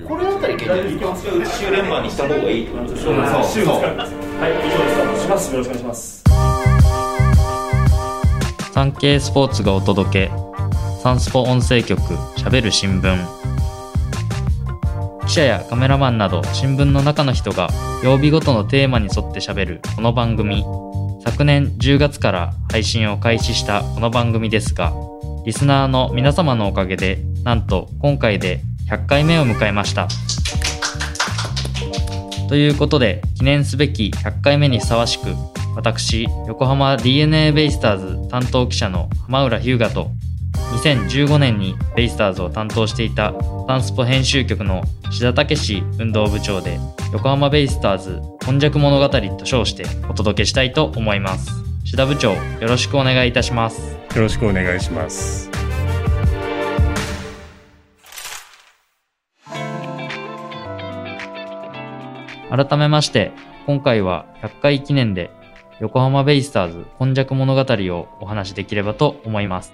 これだったらいけないですかうち週連番にした方がいいってことです。そうそうはい以上でスタートしますよ。ろしくお願いします産経スポーツがお届け。サンスポ音声局しゃべる新聞。記者やカメラマンなど新聞の中の人が曜日ごとのテーマに沿ってしゃべる。この番組昨年10月から配信を開始したこの番組ですがリスナーの皆様のおかげでなんと今回で100回目を迎えました。ということで記念すべき100回目にふさわしく私横浜 d n a ベイスターズ担当記者の浜浦日向と2015年にベイスターズを担当していたサンスポ編集局の志田武史運動部長で横浜ベイスターズ今昔物語と称してお届けしたいと思います。志田部長よろしくお願いいたします。よろしくお願いします。改めまして今回は100回記念で横浜ベイスターズ今昔物語をお話しできればと思います。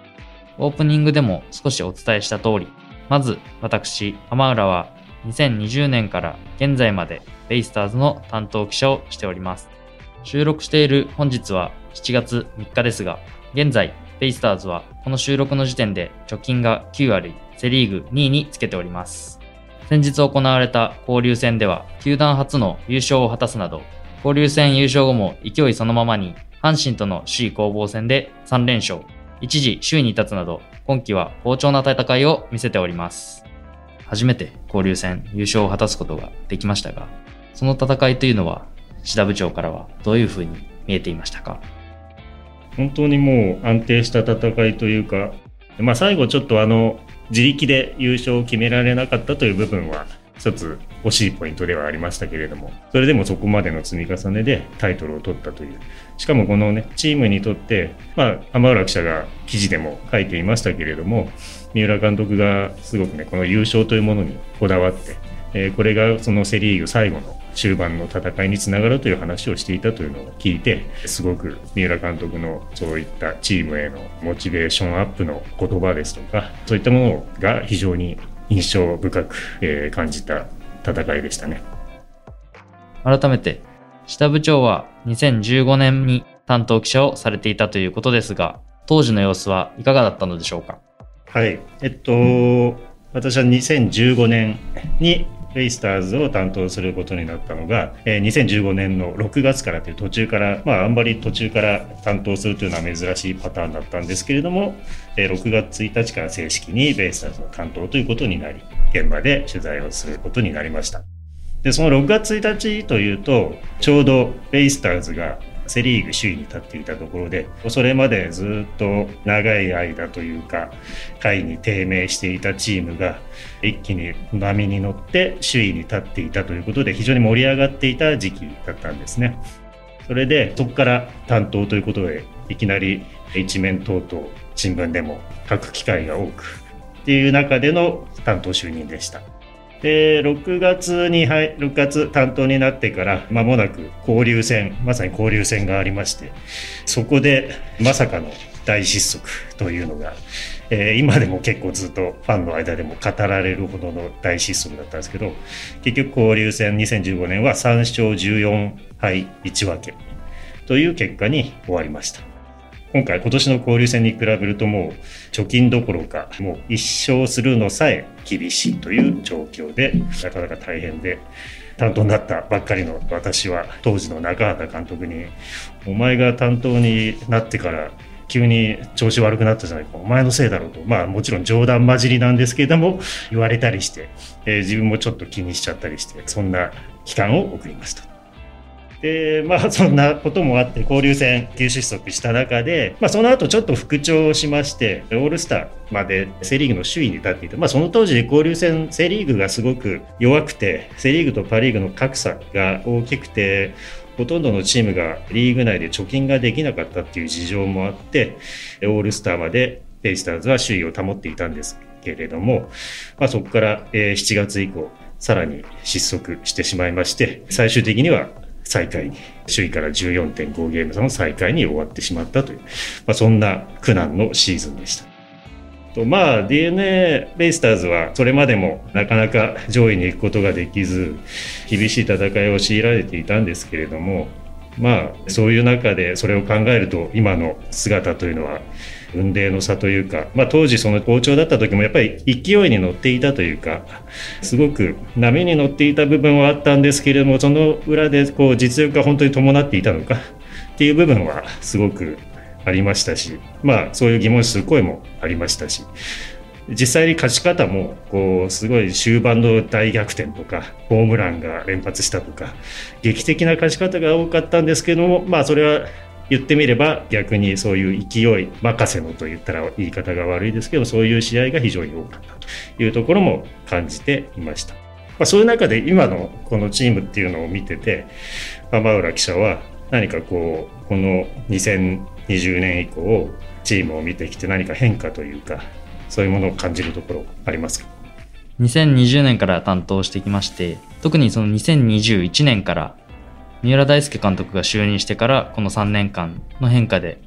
オープニングでも少しお伝えした通りまず私浜浦は2020年から現在までベイスターズの担当記者をしております。収録している本日は7月3日ですが現在ベイスターズはこの収録の時点で貯金が9割セリーグ2位につけております。先日行われた交流戦では球団初の優勝を果たすなど交流戦優勝後も勢いそのままに阪神との首位攻防戦で3連勝一時首位に立つなど今季は好調な戦いを見せております。初めて交流戦優勝を果たすことができましたがその戦いというのは志田部長からはどういうふうに見えていましたか？本当にもう安定した戦いというか、まあ最後ちょっとあの、自力で優勝を決められなかったという部分は、一つ惜しいポイントではありましたけれども、それでもそこまでの積み重ねでタイトルを取ったという。しかもこのね、チームにとって、まあ、浜浦記者が記事でも書いていましたけれども、三浦監督がすごくね、この優勝というものにこだわって、えーこれがそのセ・リーグ最後の終盤の戦いにつながるという話をしていたというのを聞いてすごく三浦監督のそういったチームへのモチベーションアップの言葉ですとかそういったものが非常に印象深く、えー感じた戦いでしたね。改めて志田部長は2015年に担当記者をされていたということですが当時の様子はいかがだったのでしょうか？はい。えっと、私は2015年にベイスターズを担当することになったのが、えー2015年の6月からという途中から、まあ、あんまり途中から担当するというのは珍しいパターンだったんですけれども、えー6月1日から正式にベイスターズの担当ということになり、現場で取材をすることになりました。で、その6月1日というと、ちょうどベイスターズがセ・リーグ首位に立っていたところで、それまでずっと長い間というか、下位に低迷していたチームが一気に波に乗って首位に立っていたということで、非常に盛り上がっていた時期だったんですね。それで、そこから担当ということで、いきなり一面等々新聞でも書く機会が多く、っていう中での担当就任でした。で、6月に入、6月担当になってから間もなく交流戦、まさに交流戦がありまして、そこでまさかの大失速というのが、えー今でも結構ずっとファンの間でも語られるほどの大失速だったんですけど、結局交流戦2015年は3勝14敗1分けという結果に終わりました。今回今年の交流戦に比べるともう貯金どころかもう一勝するのさえ厳しいという状況でなかなか大変で担当になったばっかりの私は当時の中畑監督に「お前が担当になってから急に調子悪くなったじゃないか。お前のせいだろうと。まあもちろん冗談交じりなんですけれども言われたりして、えー自分もちょっと気にしちゃったりしてそんな期間を送りました。でまあ そんなこともあって交流戦急失速した中で、まあ、その後ちょっと復調しましてオールスターまでセ・リーグの首位に立っていた、まあ、その当時交流戦セ・リーグがすごく弱くてセ・リーグとパ・リーグの格差が大きくてほとんどのチームがリーグ内で貯金ができなかったっていう事情もあってオールスターまでベイスターズは首位を保っていたんですけれども、まあ、そこから7月以降さらに失速してしまいまして最終的には最下位首位から14.5ゲーム差の最下位に終わってしまったという、まあ、そんな苦難のシーズンでした。とまあ d n a ベイスターズはそれまでもなかなか上位に行くことができず厳しい戦いを強いられていたんですけれどもまあそういう中でそれを考えると今の姿というのは運命の差というか、まあ、当時その好調だった時もやっぱり勢いに乗っていたというかすごく波に乗っていた部分はあったんですけれどもその裏でこう実力が本当に伴っていたのかっていう部分はすごくありましたしまあそういう疑問視する声もありましたし実際に勝ち方もこうすごい終盤の大逆転とかホームランが連発したとか劇的な勝ち方が多かったんですけどもまあそれは言ってみれば逆にそういう勢い任せのと言ったら言い方が悪いですけどそういう試合が非常に多かったというところも感じていました。まあ、そういう中で今のこのチームっていうのを見てて浜浦記者は何かこうこの2020年以降チームを見てきて何か変化というかそういうものを感じるところありますか？2020年から担当してきまして特にその2021年から三浦大輔監督が就任してからこの3年間の変化で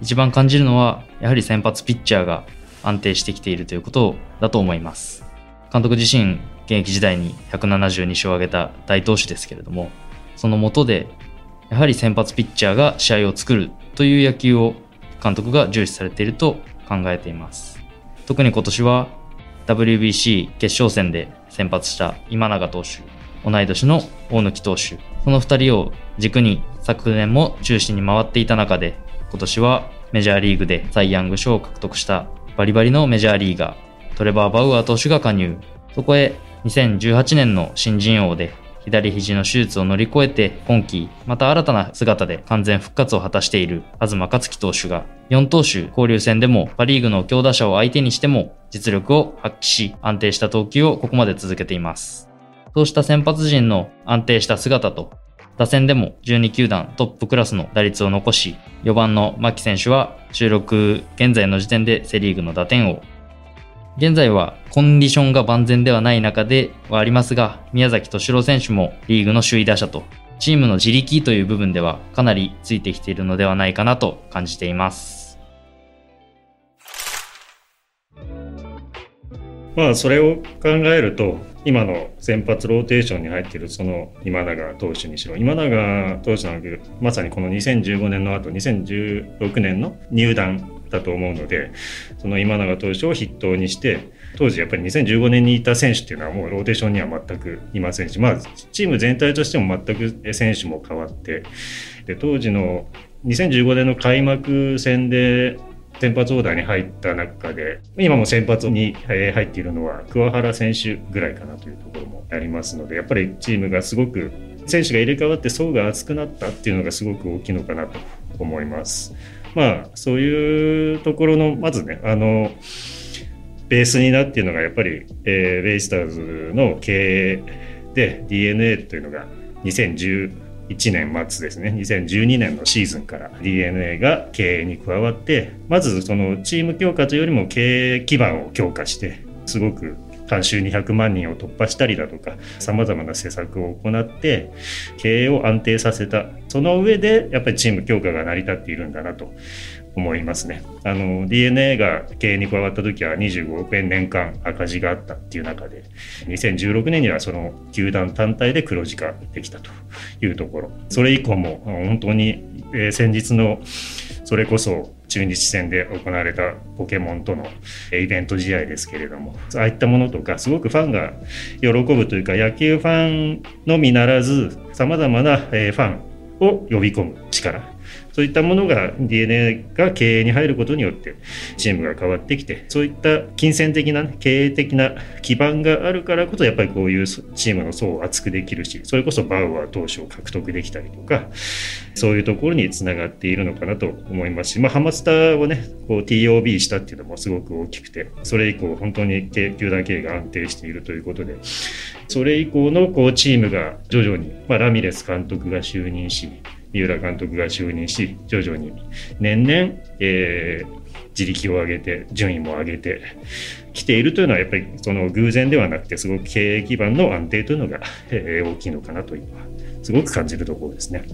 一番感じるのはやはり先発ピッチャーが安定してきているということだと思います。監督自身現役時代に172勝を挙げた大投手ですけれどもその下でやはり先発ピッチャーが試合を作るという野球を監督が重視されていると考えています。特に今年は WBC 決勝戦で先発した今永投手同い年の大貫投手その2人を軸に昨年も中心に回っていた中で今年はメジャーリーグでサイ・ヤング賞を獲得したバリバリのメジャーリーガートレバー・バウアー投手が加入そこへ2018年の新人王で左肘の手術を乗り越えて今季また新たな姿で完全復活を果たしている東克樹投手が4投手交流戦でもパリーグの強打者を相手にしても実力を発揮し安定した投球をここまで続けています。そうした先発陣の安定した姿と、打線でも12球団トップクラスの打率を残し、4番の牧選手は収録現在の時点でセリーグの打点王。現在はコンディションが万全ではない中ではありますが、宮崎敏郎選手もリーグの首位打者と、チームの自力という部分ではかなりついてきているのではないかなと感じています。まあそれを考えると今の先発ローテーションに入っているその今永投手にしろ今永投手なんだけどまさにこの2015年の後2016年の入団だと思うのでその今永投手を筆頭にして当時やっぱり2015年にいた選手っていうのはもうローテーションには全くいませんしまあチーム全体としても全く選手も変わってで当時の2015年の開幕戦で先発オーダーに入った中で今も先発に入っているのは桑原選手ぐらいかなというところもありますのでやっぱりチームがすごく選手が入れ替わって層が厚くなったっていうのがすごく大きいのかなと思います。まあそういうところのまずねあのベースになっているのがやっぱり、えー、ベイスターズの経営で DNA というのが2010 1年末ですね。2012年のシーズンから d n a が経営に加わってまずそのチーム強化というよりも経営基盤を強化してすごく監修200万人を突破したりだとかさまざまな施策を行って経営を安定させた。その上でやっぱりチーム強化が成り立っているんだなと。思いますね。あの DNA が経営に加わった時は25億円年間赤字があったっていう中で2016年にはその球団単体で黒字化できたというところそれ以降も本当に、え、先日のそれこそ中日戦で行われたポケモンとのイベント試合ですけれどもああいったものとかすごくファンが喜ぶというか野球ファンのみならずさまざまなファンを呼び込む力そういったものが DNA が経営に入ることによってチームが変わってきてそういった金銭的な、ね、経営的な基盤があるからこそやっぱりこういうチームの層を厚くできるしそれこそバウアー投手を獲得できたりとかそういうところにつながっているのかなと思いますし、まあ、ハマスターをねこう TOB したっていうのもすごく大きくてそれ以降本当に球団経営が安定しているということでそれ以降のこうチームが徐々に、まあ、ラミレス監督が就任し三浦監督が就任し徐々に年々、えー、自力を上げて順位も上げてきているというのはやっぱりその偶然ではなくてすごく経営基盤の安定というのが、えー、大きいのかなというのはすごく感じるところですね。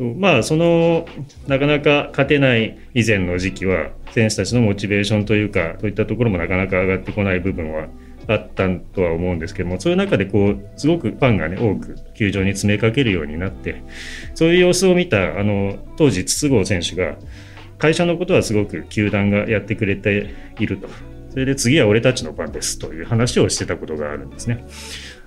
とまあそのなかなか勝てない以前の時期は選手たちのモチベーションというかそういったところもなかなか上がってこない部分はあったとは思うんですけどもそういう中でこうすごくファンがね多く球場に詰めかけるようになってそういう様子を見たあの当時筒香選手が会社のことはすごく球団がやってくれているとそれで次は俺たちの番ですという話をしてたことがあるんですね。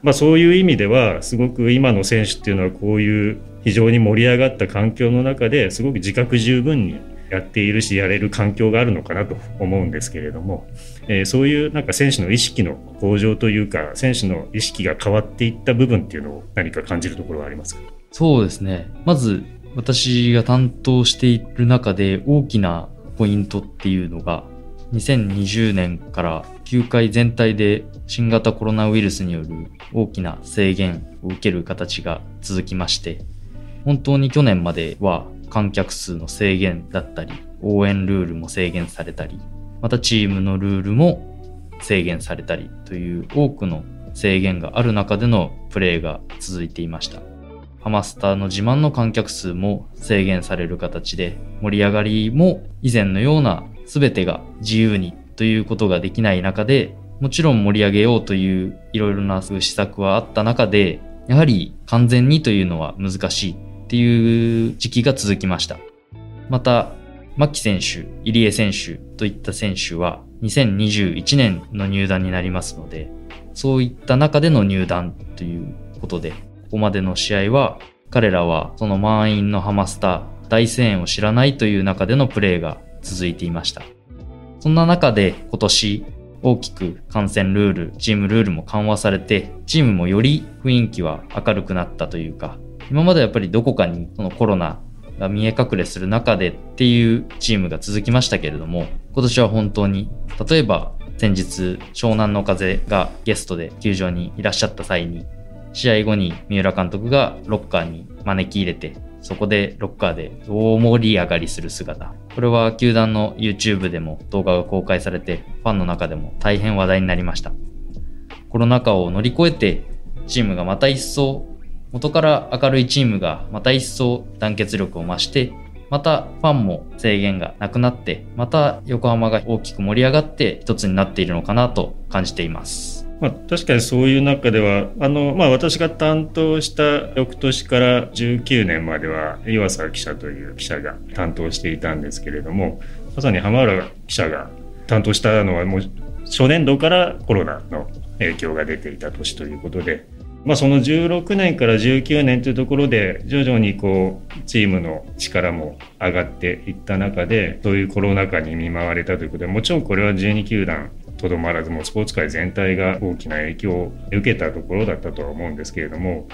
まあ、そういう意味ではすごく今の選手っていうのはこういう非常に盛り上がった環境の中ですごく自覚十分にやっているしやれる環境があるのかなと思うんですけれども、えー、そういうなんか選手の意識の向上というか選手の意識が変わっていった部分っていうのを何か感じるところはありますか？そうですね。まず私が担当している中で大きなポイントっていうのが2020年から球界全体で新型コロナウイルスによる大きな制限を受ける形が続きまして、本当に去年までは観客数の制限だったり、応援ルールも制限されたり、またチームのルールも制限されたりという多くの制限がある中でのプレーが続いていました。ハマスターの自慢の観客数も制限される形で盛り上がりも以前のような全てが自由にということができない中で、もちろん盛り上げようといういろいろな施策はあった中で、やはり完全にというのは難しいっていう時期が続きました。また、牧選手、入江選手といった選手は2021年の入団になりますので、そういった中での入団ということで、ここまでの試合は彼らはその満員のハマスタ、大声援を知らないという中でのプレーが続いていました。そんな中で今年大きく感染ルール、チームルールも緩和されて、チームもより雰囲気は明るくなったというか、今までやっぱりどこかにそのコロナが見え隠れする中でっていうチームが続きましたけれども、今年は本当に、例えば先日湘南の風がゲストで球場にいらっしゃった際に、試合後に三浦監督がロッカーに招き入れてそこでロッカーで大盛り上がりする姿。これは球団の YouTube でも動画が公開されて、ファンの中でも大変話題になりました。コロナ禍を乗り越えて、チームがまた一層、元から明るいチームがまた一層団結力を増して、またファンも制限がなくなって、また横浜が大きく盛り上がって一つになっているのかなと感じています。まあ、確かにそういう中ではあの、まあ、私が担当した翌年から19年までは岩佐記者という記者が担当していたんですけれどもまさに浜原記者が担当したのはもう初年度からコロナの影響が出ていた年ということで、まあ、その16年から19年というところで徐々にこうチームの力も上がっていった中でそういうコロナ禍に見舞われたということでもちろんこれは12球団とどまらずもスポーツ界全体が大きな影響を受けたところだったとは思うんですけれども、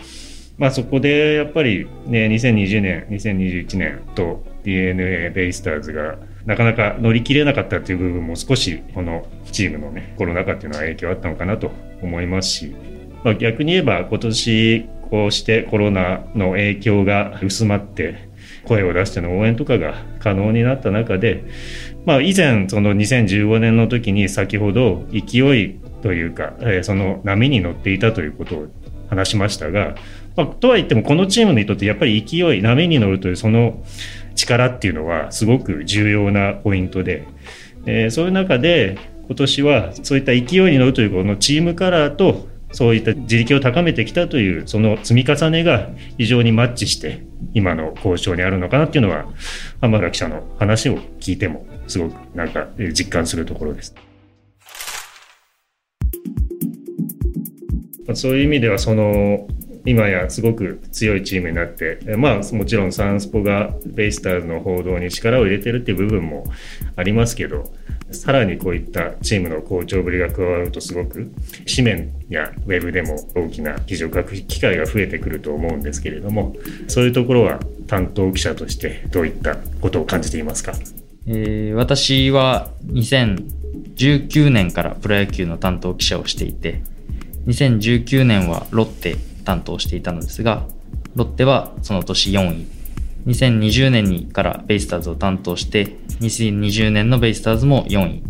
まあ、そこでやっぱりね2020年2021年と d n a ベイスターズがなかなか乗り切れなかったという部分も少しこのチームのねコロナ禍っていうのは影響あったのかなと思いますし、まあ、逆に言えば今年こうしてコロナの影響が薄まって声を出しての応援とかが可能になった中でまあ、以前その2015年の時に先ほど勢いというか、え、その波に乗っていたということを話しましたが、まあ、とは言ってもこのチームにとってやっぱり勢い波に乗るというその力っていうのはすごく重要なポイントで、え、そういう中で今年はそういった勢いに乗るというこのチームカラーとそういった自力を高めてきたというその積み重ねが非常にマッチして今の交渉にあるのかなっていうのは浜田記者の話を聞いてもすごくなんか実感するところです。そういう意味ではその今やすごく強いチームになってまあもちろんサンスポがベイスターズの報道に力を入れてるっていう部分もありますけどさらにこういったチームの好調ぶりが加わるとすごく紙面やウェブでも大きな記事を書く機会が増えてくると思うんですけれどもそういうところは担当記者としてどういったことを感じていますか？えー、私は2019年からプロ野球の担当記者をしていて、2019年はロッテ担当していたのですが、ロッテはその年4位。2020年にからベイスターズを担当して、2020年のベイスターズも4位。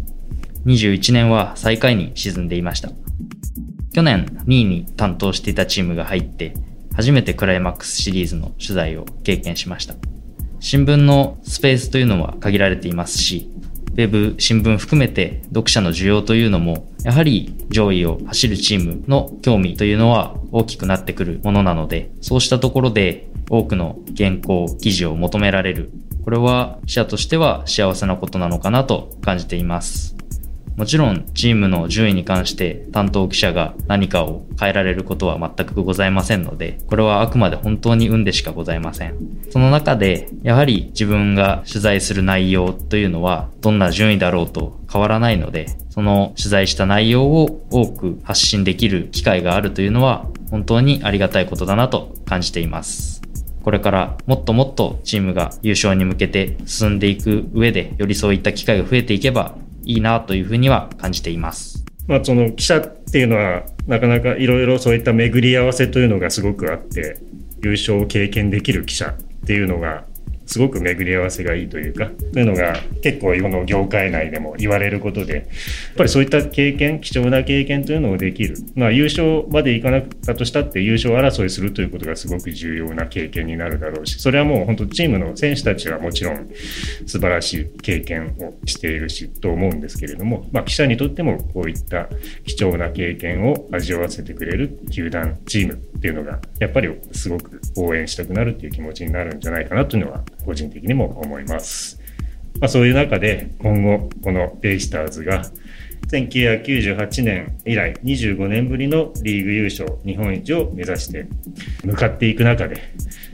21年は最下位に沈んでいました。去年2位に担当していたチームが入って、初めてクライマックスシリーズの取材を経験しました。新聞のスペースというのは限られていますし、ウェブ、新聞含めて読者の需要というのも、やはり上位を走るチームの興味というのは大きくなってくるものなので、そうしたところで多くの原稿、記事を求められる。これは記者としては幸せなことなのかなと感じています。もちろんチームの順位に関して担当記者が何かを変えられることは全くございませんので、これはあくまで本当に運でしかございません。その中で、やはり自分が取材する内容というのは、どんな順位だろうと変わらないので、その取材した内容を多く発信できる機会があるというのは、本当にありがたいことだなと感じています。これからもっともっとチームが優勝に向けて進んでいく上で、よりそういった機会が増えていけばいいなというふうには感じています。まあ、その記者っていうのはなかなかいろいろそういった巡り合わせというのがすごくあって優勝を経験できる記者っていうのがすごく巡り合わせがいいというか、そういうのが結構この業界内でも言われることで、やっぱりそういった経験、貴重な経験というのをできる。まあ優勝までいかなかったとしたって優勝争いするということがすごく重要な経験になるだろうし、それはもう本当チームの選手たちはもちろん素晴らしい経験をしているしと思うんですけれども、まあ記者にとってもこういった貴重な経験を味わわせてくれる球団、チームっていうのが、やっぱりすごく応援したくなるっていう気持ちになるんじゃないかなというのは個人的にも思います。まあ、そういう中で今後このベイスターズが1998年以来25年ぶりのリーグ優勝日本一を目指して向かっていく中で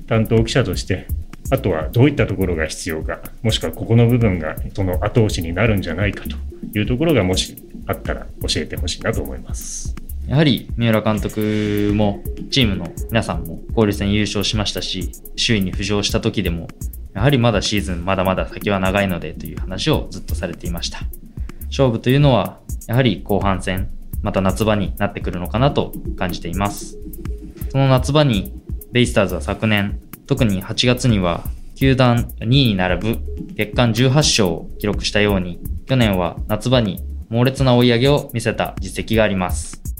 担当記者としてあとはどういったところが必要かもしくはここの部分がその後押しになるんじゃないかというところがもしあったら教えてほしいなと思います。やはり三浦監督もチームの皆さんも交流戦優勝しましたし首位に浮上した時でもやはりまだシーズンまだまだ先は長いのでという話をずっとされていました。勝負というのは、やはり後半戦、また夏場になってくるのかなと感じています。その夏場に、ベイスターズは昨年、特に8月には、球団2位に並ぶ月間18勝を記録したように、去年は夏場に猛烈な追い上げを見せた実績があります。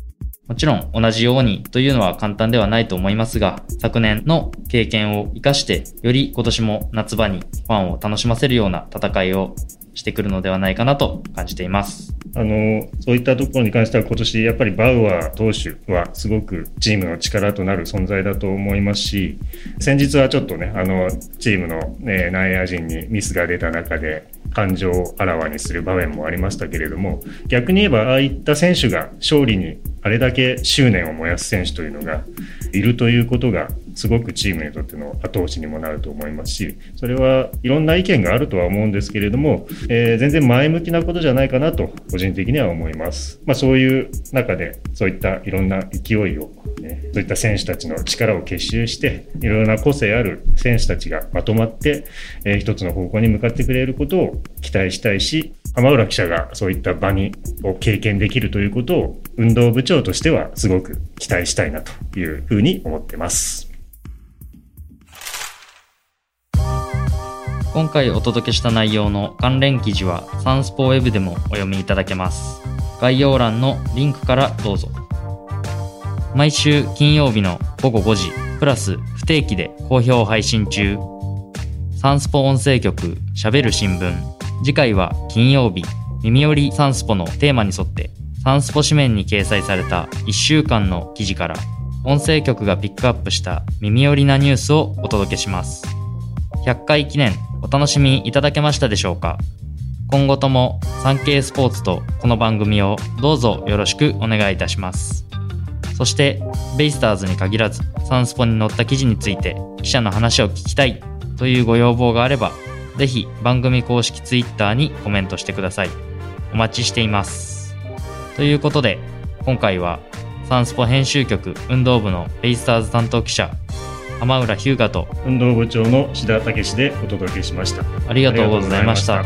もちろん同じようにというのは簡単ではないと思いますが、昨年の経験を活かして、より今年も夏場にファンを楽しませるような戦いをしてくるのではないかなと感じています。あの、そういったところに関しては今年やっぱりバウアー投手はすごくチームの力となる存在だと思いますし、先日はちょっとね、あの、チームの、ね、内野陣にミスが出た中で、感情をあらわにする場面もありましたけれども逆に言えばああいった選手が勝利にあれだけ執念を燃やす選手というのがいるということがすごくチームにとっての後押しにもなると思いますしそれはいろんな意見があるとは思うんですけれども、えー、全然前向きなことじゃないかなと個人的には思います。まあ、そういう中でそういったいろんな勢いを、ね、そういった選手たちの力を結集していろいろな個性ある選手たちがまとまって、えー、一つの方向に向かってくれることを期待したいし浜浦記者がそういった場にを経験できるということを運動部長としてはすごく期待したいなというふうに思ってます。今回お届けした内容の関連記事はサンスポウェブでもお読みいただけます。概要欄のリンクからどうぞ。毎週金曜日の午後5時、プラス不定期で好評配信中。サンスポ音声局喋る新聞。次回は金曜日、耳寄りサンスポのテーマに沿ってサンスポ紙面に掲載された1週間の記事から音声局がピックアップした耳寄りなニュースをお届けします。100回記念お楽しみいただけましたでしょうか？今後とも産経スポーツとこの番組をどうぞよろしくお願いいたします。そして、ベイスターズに限らず、サンスポに載った記事について記者の話を聞きたいというご要望があれば、ぜひ番組公式 Twitter にコメントしてください。お待ちしています。ということで、今回はサンスポ編集局運動部のベイスターズ担当記者浜浦日向と。運動部長の志田武でお届けしました。ありがとうございました